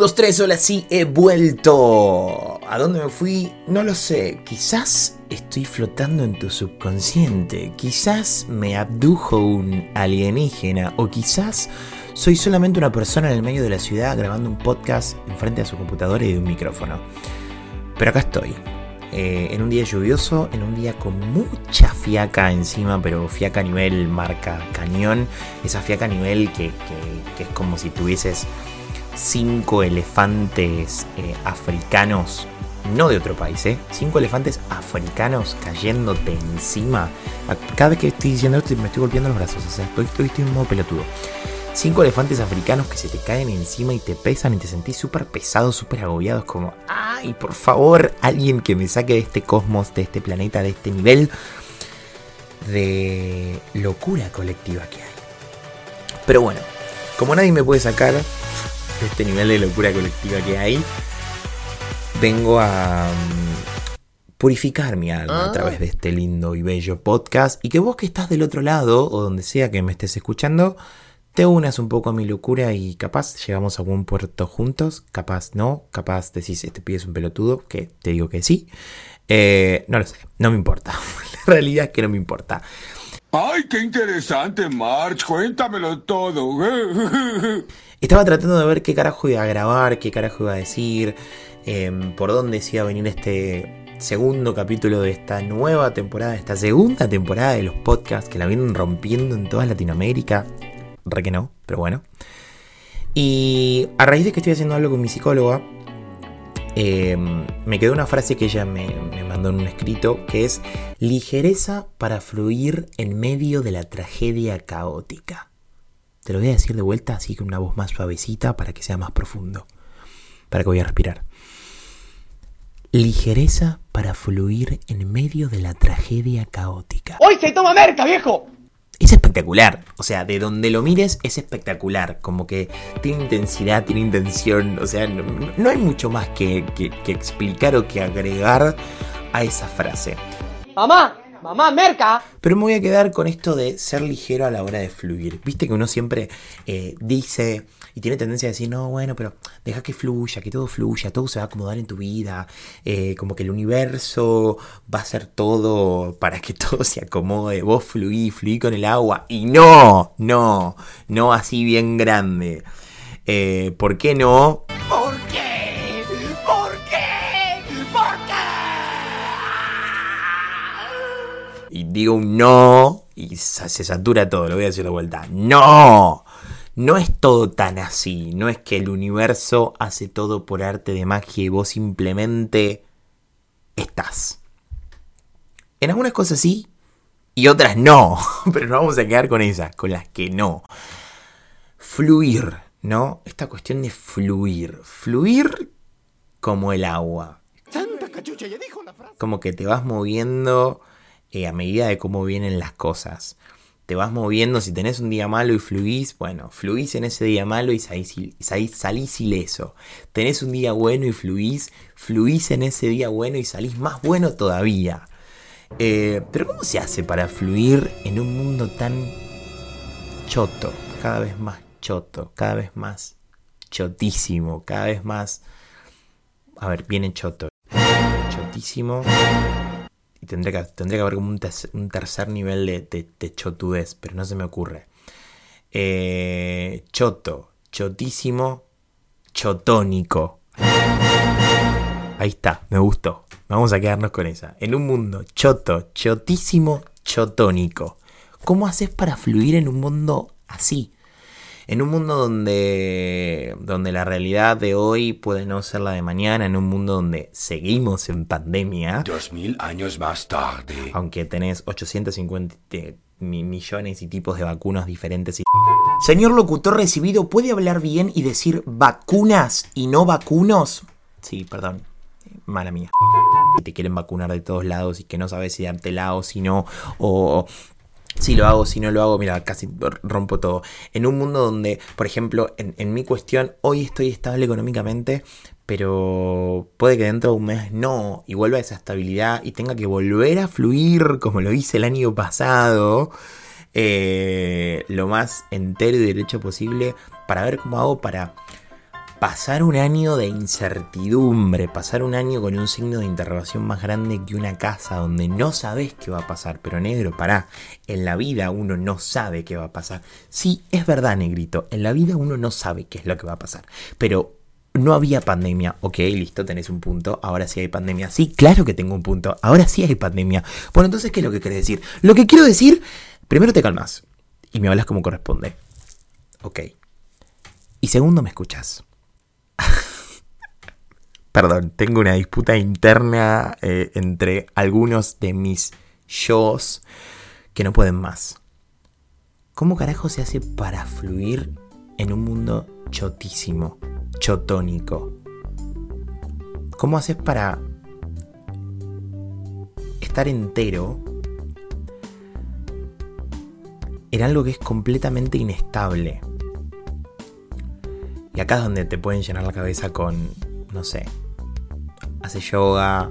dos, tres, hola, sí, he vuelto. ¿A dónde me fui? No lo sé. Quizás estoy flotando en tu subconsciente. Quizás me abdujo un alienígena. O quizás soy solamente una persona en el medio de la ciudad grabando un podcast enfrente a su computadora y de un micrófono. Pero acá estoy. Eh, en un día lluvioso, en un día con mucha fiaca encima, pero fiaca a nivel marca cañón. Esa fiaca a nivel que, que es como si tuvieses cinco elefantes eh, africanos, no de otro país, ¿eh? Cinco elefantes africanos cayéndote encima. Cada vez que estoy diciendo esto me estoy golpeando los brazos, o sea, estoy, estoy, estoy en modo pelotudo. Cinco elefantes africanos que se te caen encima y te pesan y te sentís súper pesado, súper agobiado. Es como, ay, por favor, alguien que me saque de este cosmos, de este planeta, de este nivel de locura colectiva que hay. Pero bueno, como nadie me puede sacar este nivel de locura colectiva que hay, vengo a mm, purificar mi alma a ah. través de este lindo y bello podcast y que vos que estás del otro lado o donde sea que me estés escuchando, te unas un poco a mi locura y capaz llegamos a buen puerto juntos, capaz no, capaz decís este pibe es un pelotudo, que te digo que sí. Eh, no lo sé, no me importa. La realidad es que no me importa. ¡Ay, qué interesante, March! Cuéntamelo todo. Estaba tratando de ver qué carajo iba a grabar, qué carajo iba a decir, em, por dónde se iba a venir este segundo capítulo de esta nueva temporada, esta segunda temporada de los podcasts que la vienen rompiendo en toda Latinoamérica. Re que no, pero bueno. Y a raíz de que estoy haciendo algo con mi psicóloga, em, me quedó una frase que ella me, mandó en un escrito, que es ligereza para fluir en medio de la tragedia caótica. Te lo voy a decir de vuelta así con una voz más suavecita para que sea más profundo. Para que voy a respirar. Ligereza para fluir en medio de la tragedia caótica. ¡Hoy se toma merca, viejo! Es espectacular. O sea, de donde lo mires es espectacular. Como que tiene intensidad, tiene intención. O sea, no, hay mucho más que, que explicar o que agregar a esa frase. Mamá, Mamá, merca. Pero me voy a quedar con esto de ser ligero a la hora de fluir. Viste que uno siempre eh, dice y tiene tendencia a decir, no, bueno, pero deja que fluya, que todo fluya, todo se va a acomodar en tu vida. Eh, como que el universo va a hacer todo para que todo se acomode. Vos fluí, fluí con el agua. Y no, no, no así bien grande. Eh, ¿Por qué no? y digo un no y se satura todo, lo voy a decir de vuelta. No, no es todo tan así, no es que el universo hace todo por arte de magia y vos simplemente estás. En algunas cosas sí y otras no, pero nos vamos a quedar con esas, con las que no. Fluir, ¿no? Esta cuestión de fluir. Fluir como el agua. Como que te vas moviendo eh, a medida de cómo vienen las cosas. Te vas moviendo, si tenés un día malo y fluís, bueno, fluís en ese día malo y salís, salís, ileso. Tenés un día bueno y fluís, fluís en ese día bueno y salís más bueno todavía. Eh, pero ¿cómo se hace para fluir en un mundo tan choto? Cada vez más choto, cada vez más chotísimo, cada vez más... A ver, viene choto. Chotísimo y tendría que, tendría que haber como un, tercer nivel de, de, chotudez, pero no se me ocurre. Eh, choto, chotísimo, chotónico. Ahí está, me gustó. Vamos a quedarnos con esa. En un mundo choto, chotísimo, chotónico. ¿Cómo haces para fluir en un mundo así? En un mundo donde, donde la realidad de hoy puede no ser la de mañana, en un mundo donde seguimos en pandemia. Dos mil años más tarde. Aunque tenés 850 millones y tipos de vacunas diferentes. Y... Señor locutor recibido, ¿puede hablar bien y decir vacunas y no vacunos? Sí, perdón. Mala mía. Que te quieren vacunar de todos lados y que no sabes si darte lado o si no. O si lo hago, si no lo hago, mira, casi rompo todo. En un mundo donde, por ejemplo, en, mi cuestión, hoy estoy estable económicamente, pero puede que dentro de un mes no, y vuelva a esa estabilidad y tenga que volver a fluir como lo hice el año pasado, eh, lo más entero y derecho posible, para ver cómo hago para pasar un año de incertidumbre, pasar un año con un signo de interrogación más grande que una casa donde no sabes qué va a pasar. Pero negro, pará, en la vida uno no sabe qué va a pasar. Sí, es verdad, negrito, en la vida uno no sabe qué es lo que va a pasar. Pero no había pandemia. Ok, listo, tenés un punto. Ahora sí hay pandemia. Sí, claro que tengo un punto. Ahora sí hay pandemia. Bueno, entonces, ¿qué es lo que querés decir? Lo que quiero decir, primero te calmas y me hablas como corresponde. Ok. Y segundo, me escuchas. Perdón, tengo una disputa interna eh, entre algunos de mis yo's que no pueden más. ¿Cómo carajo se hace para fluir en un mundo chotísimo, chotónico? ¿Cómo haces para estar entero en algo que es completamente inestable? Y acá es donde te pueden llenar la cabeza con no sé, hace yoga,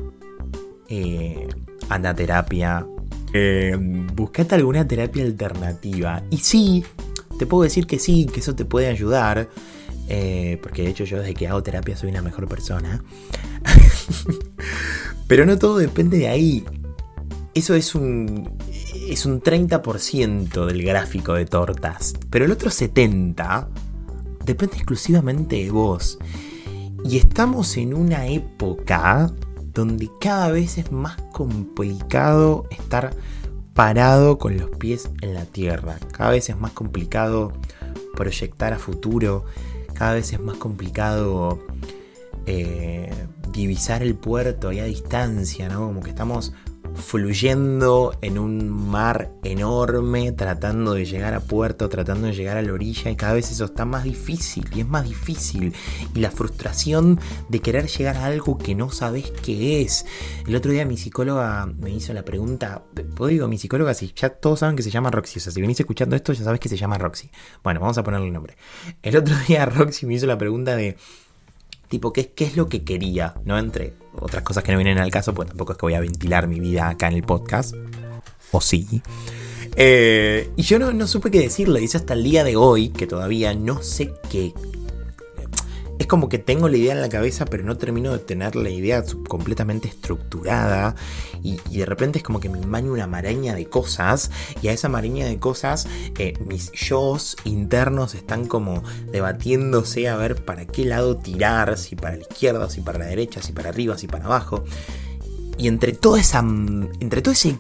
eh, anda a terapia, eh, buscate alguna terapia alternativa. Y sí, te puedo decir que sí, que eso te puede ayudar. Eh, porque de hecho yo desde que hago terapia soy una mejor persona. Pero no todo depende de ahí. Eso es un, es un 30% del gráfico de tortas. Pero el otro 70% depende exclusivamente de vos. Y estamos en una época donde cada vez es más complicado estar parado con los pies en la tierra. Cada vez es más complicado proyectar a futuro. Cada vez es más complicado eh, divisar el puerto ahí a distancia, ¿no? Como que estamos fluyendo en un mar enorme, tratando de llegar a puerto, tratando de llegar a la orilla y cada vez eso está más difícil y es más difícil. Y la frustración de querer llegar a algo que no sabes qué es. El otro día mi psicóloga me hizo la pregunta, ¿puedo digo mi psicóloga? Si ya todos saben que se llama Roxy, o sea, si venís escuchando esto ya sabes que se llama Roxy. Bueno, vamos a ponerle el nombre. El otro día Roxy me hizo la pregunta de tipo, ¿qué, qué es lo que quería? ¿No? Entre otras cosas que no vienen al caso, pues tampoco es que voy a ventilar mi vida acá en el podcast. O sí. Eh, y yo no, no, supe qué decirle. Dice hasta el día de hoy que todavía no sé qué es como que tengo la idea en la cabeza, pero no termino de tener la idea completamente estructurada. Y, de repente es como que me baño una maraña de cosas. Y a esa maraña de cosas, eh, mis yo's internos están como debatiéndose a ver para qué lado tirar, si para la izquierda, si para la derecha, si para arriba, si para abajo. Y entre toda esa. Entre todo ese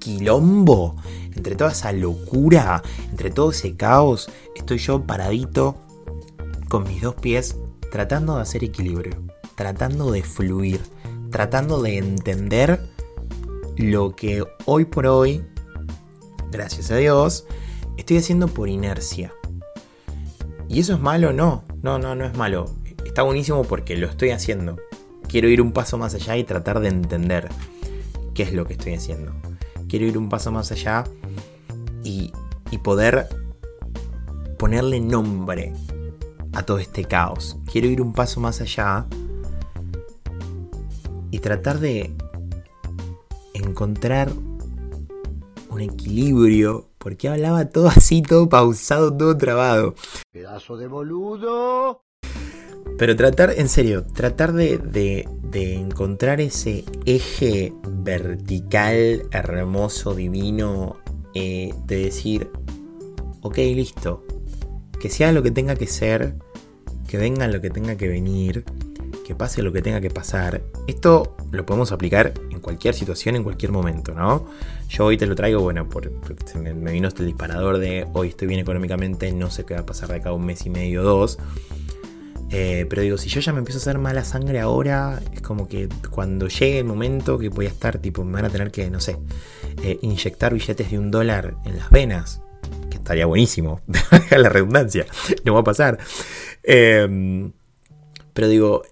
quilombo, entre toda esa locura, entre todo ese caos, estoy yo paradito con mis dos pies tratando de hacer equilibrio, tratando de fluir, tratando de entender lo que hoy por hoy, gracias a Dios, estoy haciendo por inercia. ¿Y eso es malo? No, no, no, no es malo. Está buenísimo porque lo estoy haciendo. Quiero ir un paso más allá y tratar de entender qué es lo que estoy haciendo. Quiero ir un paso más allá y, y poder ponerle nombre a todo este caos. Quiero ir un paso más allá y tratar de encontrar un equilibrio. Porque hablaba todo así, todo pausado, todo trabado. Pedazo de boludo. Pero tratar, en serio, tratar de, de, encontrar ese eje vertical, hermoso, divino, eh, de decir, ok, listo, que sea lo que tenga que ser, que venga lo que tenga que venir, que pase lo que tenga que pasar. Esto lo podemos aplicar en cualquier situación, en cualquier momento, ¿no? Yo hoy te lo traigo, bueno, porque me, vino este disparador de hoy estoy bien económicamente, no sé qué va a pasar de acá un mes y medio, dos. Eh, pero digo, si yo ya me empiezo a hacer mala sangre ahora, es como que cuando llegue el momento que voy a estar, tipo, me van a tener que, no sé, eh, inyectar billetes de un dólar en las venas estaría buenísimo. la redundancia. No va a pasar. Em, pero digo,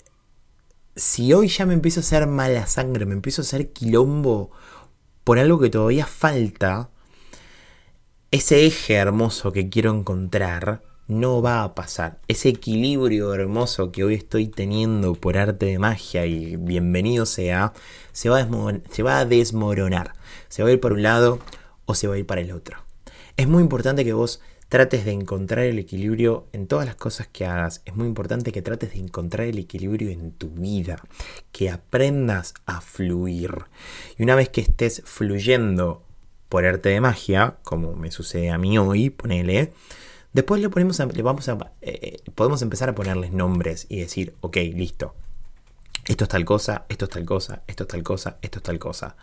si hoy ya me empiezo a hacer mala sangre, me empiezo a hacer quilombo por algo que todavía falta, ese eje hermoso que quiero encontrar no va a pasar. Ese equilibrio hermoso que hoy estoy teniendo por arte de magia y bienvenido sea, se va se va a desmoronar. Se va a ir por un lado o se va a ir para el otro es muy importante que vos trates de encontrar el equilibrio en todas las cosas que hagas. Es muy importante que trates de encontrar el equilibrio en tu vida, que aprendas a fluir. Y una vez que estés fluyendo por arte de magia, como me sucede a mí hoy, ponele, después le ponemos le vamos a, eh, podemos empezar a ponerles nombres y decir, ok, listo. Esto es tal cosa, esto es tal cosa, esto es tal cosa, esto es tal cosa.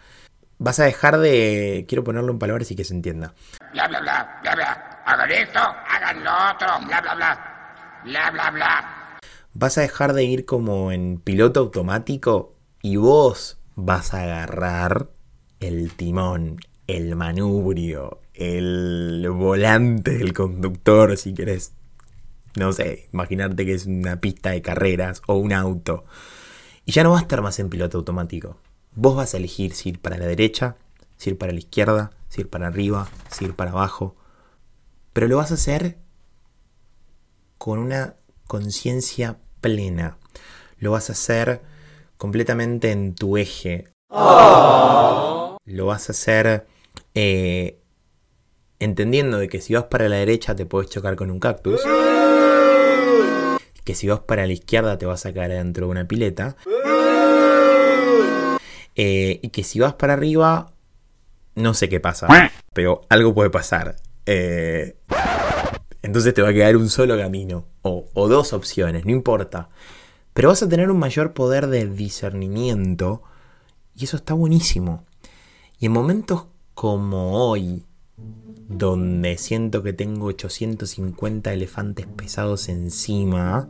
Vas a dejar de. Quiero ponerlo en palabras y que se entienda. Bla, bla, bla, bla, bla. Hagan esto, hagan lo otro, bla, bla, bla. Bla, bla, bla. Vas a dejar de ir como en piloto automático y vos vas a agarrar el timón, el manubrio, el volante del conductor, si querés. No sé, imaginarte que es una pista de carreras o un auto. Y ya no vas a estar más en piloto automático. Vos vas a elegir si ir para la derecha, si ir para la izquierda, si ir para arriba, si ir para abajo. Pero lo vas a hacer con una conciencia plena. Lo vas a hacer completamente en tu eje. Lo vas a hacer eh, entendiendo de que si vas para la derecha te puedes chocar con un cactus. Que si vas para la izquierda te vas a caer dentro de una pileta. Eh, y que si vas para arriba, no sé qué pasa, pero algo puede pasar. Eh, entonces te va a quedar un solo camino o, o dos opciones, no importa. Pero vas a tener un mayor poder de discernimiento y eso está buenísimo. Y en momentos como hoy, donde siento que tengo 850 elefantes pesados encima,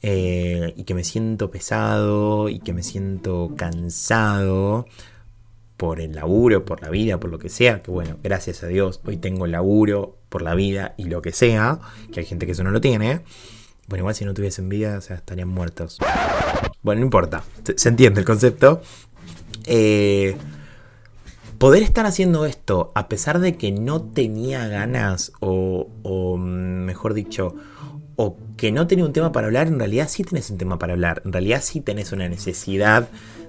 eh, y que me siento pesado y que me siento cansado por el laburo, por la vida, por lo que sea, que bueno, gracias a Dios hoy tengo el laburo por la vida y lo que sea, que hay gente que eso no lo tiene. Bueno, igual si no tuviesen vida, estarían muertos. Bueno, no importa, se entiende el concepto. Eh, poder estar haciendo esto a pesar de que no tenía ganas o, o mejor dicho, o que no tenés un tema para hablar, en realidad sí tenés un tema para hablar. En realidad sí tenés una necesidad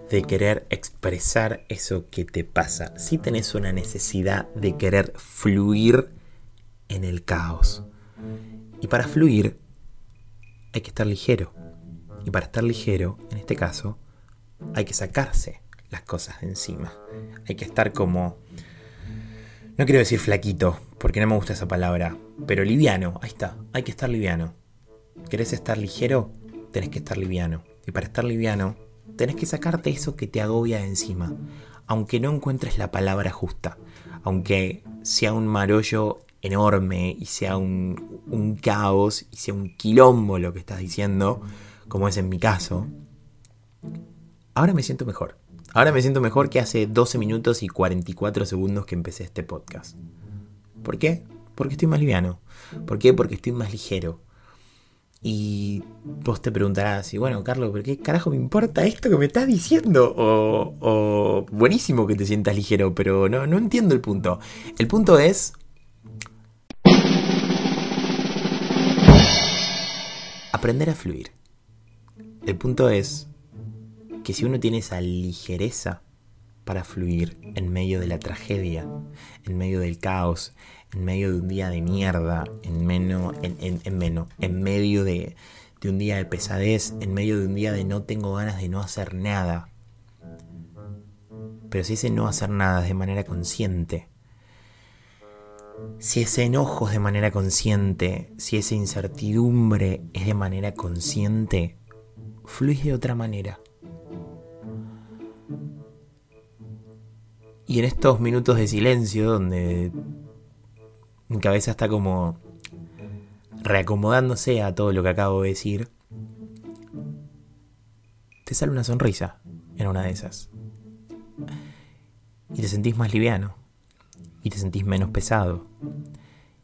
de querer expresar eso que te pasa. Sí tenés una necesidad de querer fluir en el caos. Y para fluir hay que estar ligero. Y para estar ligero, en este caso, hay que sacarse las cosas de encima. Hay que estar como... No quiero decir flaquito, porque no me gusta esa palabra, pero liviano, ahí está, hay que estar liviano. ¿Querés estar ligero? Tenés que estar liviano. Y para estar liviano, tenés que sacarte eso que te agobia de encima. Aunque no encuentres la palabra justa. Aunque sea un marollo enorme y sea un, un caos y sea un quilombo lo que estás diciendo, como es en mi caso, ahora me siento mejor. Ahora me siento mejor que hace 12 minutos y 44 segundos que empecé este podcast. ¿Por qué? Porque estoy más liviano. ¿Por qué? Porque estoy más ligero. Y vos te preguntarás, y bueno, Carlos, ¿pero qué carajo me importa esto que me estás diciendo? O, o buenísimo que te sientas ligero, pero no, no entiendo el punto. El punto es... Aprender a fluir. El punto es que si uno tiene esa ligereza para fluir en medio de la tragedia, en medio del caos, en medio de un día de mierda, en, menos, en, en, en, menos, en medio de, de un día de pesadez, en medio de un día de no tengo ganas de no hacer nada. Pero si ese no hacer nada es de manera consciente, si ese enojo es de manera consciente, si esa incertidumbre es de manera consciente, fluís de otra manera. Y en estos minutos de silencio donde mi cabeza está como reacomodándose a todo lo que acabo de decir, te sale una sonrisa en una de esas. Y te sentís más liviano. Y te sentís menos pesado.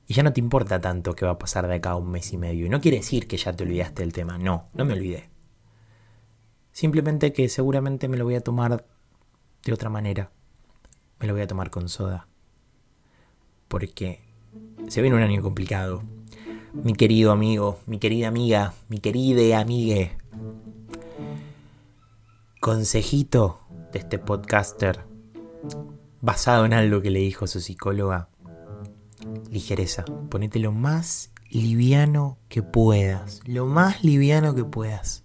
Y ya no te importa tanto qué va a pasar de acá a un mes y medio. Y no quiere decir que ya te olvidaste del tema. No, no me olvidé. Simplemente que seguramente me lo voy a tomar de otra manera. Me lo voy a tomar con soda. Porque se viene un año complicado. Mi querido amigo, mi querida amiga, mi querida amigue. Consejito de este podcaster, basado en algo que le dijo su psicóloga. ligereza. Ponete lo más liviano que puedas. Lo más liviano que puedas.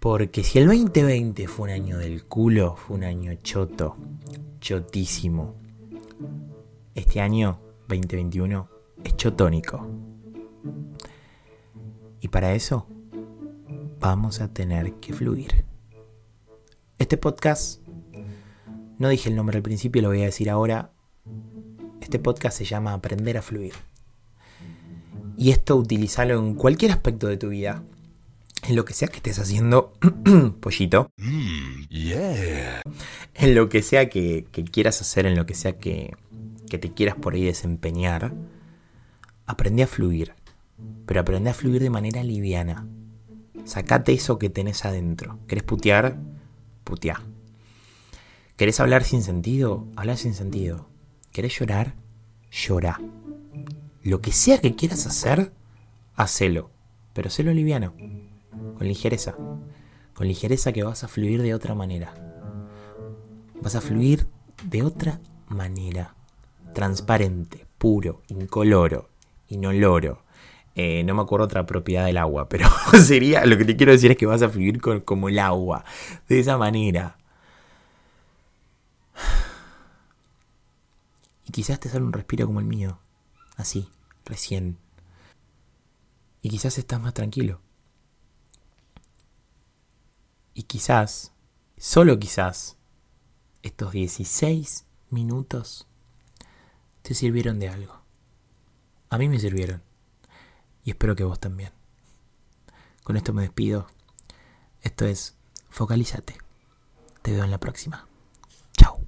Porque si el 2020 fue un año del culo, fue un año choto, chotísimo. Este año, 2021, es chotónico. Y para eso, vamos a tener que fluir. Este podcast, no dije el nombre al principio, lo voy a decir ahora. Este podcast se llama Aprender a Fluir. Y esto utilizalo en cualquier aspecto de tu vida. En lo que sea que estés haciendo, pollito. En lo que sea que, que quieras hacer, en lo que sea que, que te quieras por ahí desempeñar, aprende a fluir. Pero aprende a fluir de manera liviana. Sacate eso que tenés adentro. ¿Querés putear? Putea. ¿Querés hablar sin sentido? Habla sin sentido. ¿Querés llorar? Llora. Lo que sea que quieras hacer, hacelo. Pero hacelo liviano. Con ligereza. Con ligereza que vas a fluir de otra manera. Vas a fluir de otra manera. Transparente, puro, incoloro, inoloro. Eh, no me acuerdo otra propiedad del agua, pero sería lo que te quiero decir es que vas a fluir como el agua, de esa manera. Y quizás te sale un respiro como el mío, así, recién. Y quizás estás más tranquilo. Y quizás, solo quizás, estos 16 minutos te sirvieron de algo. A mí me sirvieron. Y espero que vos también. Con esto me despido. Esto es Focalízate. Te veo en la próxima. Chao.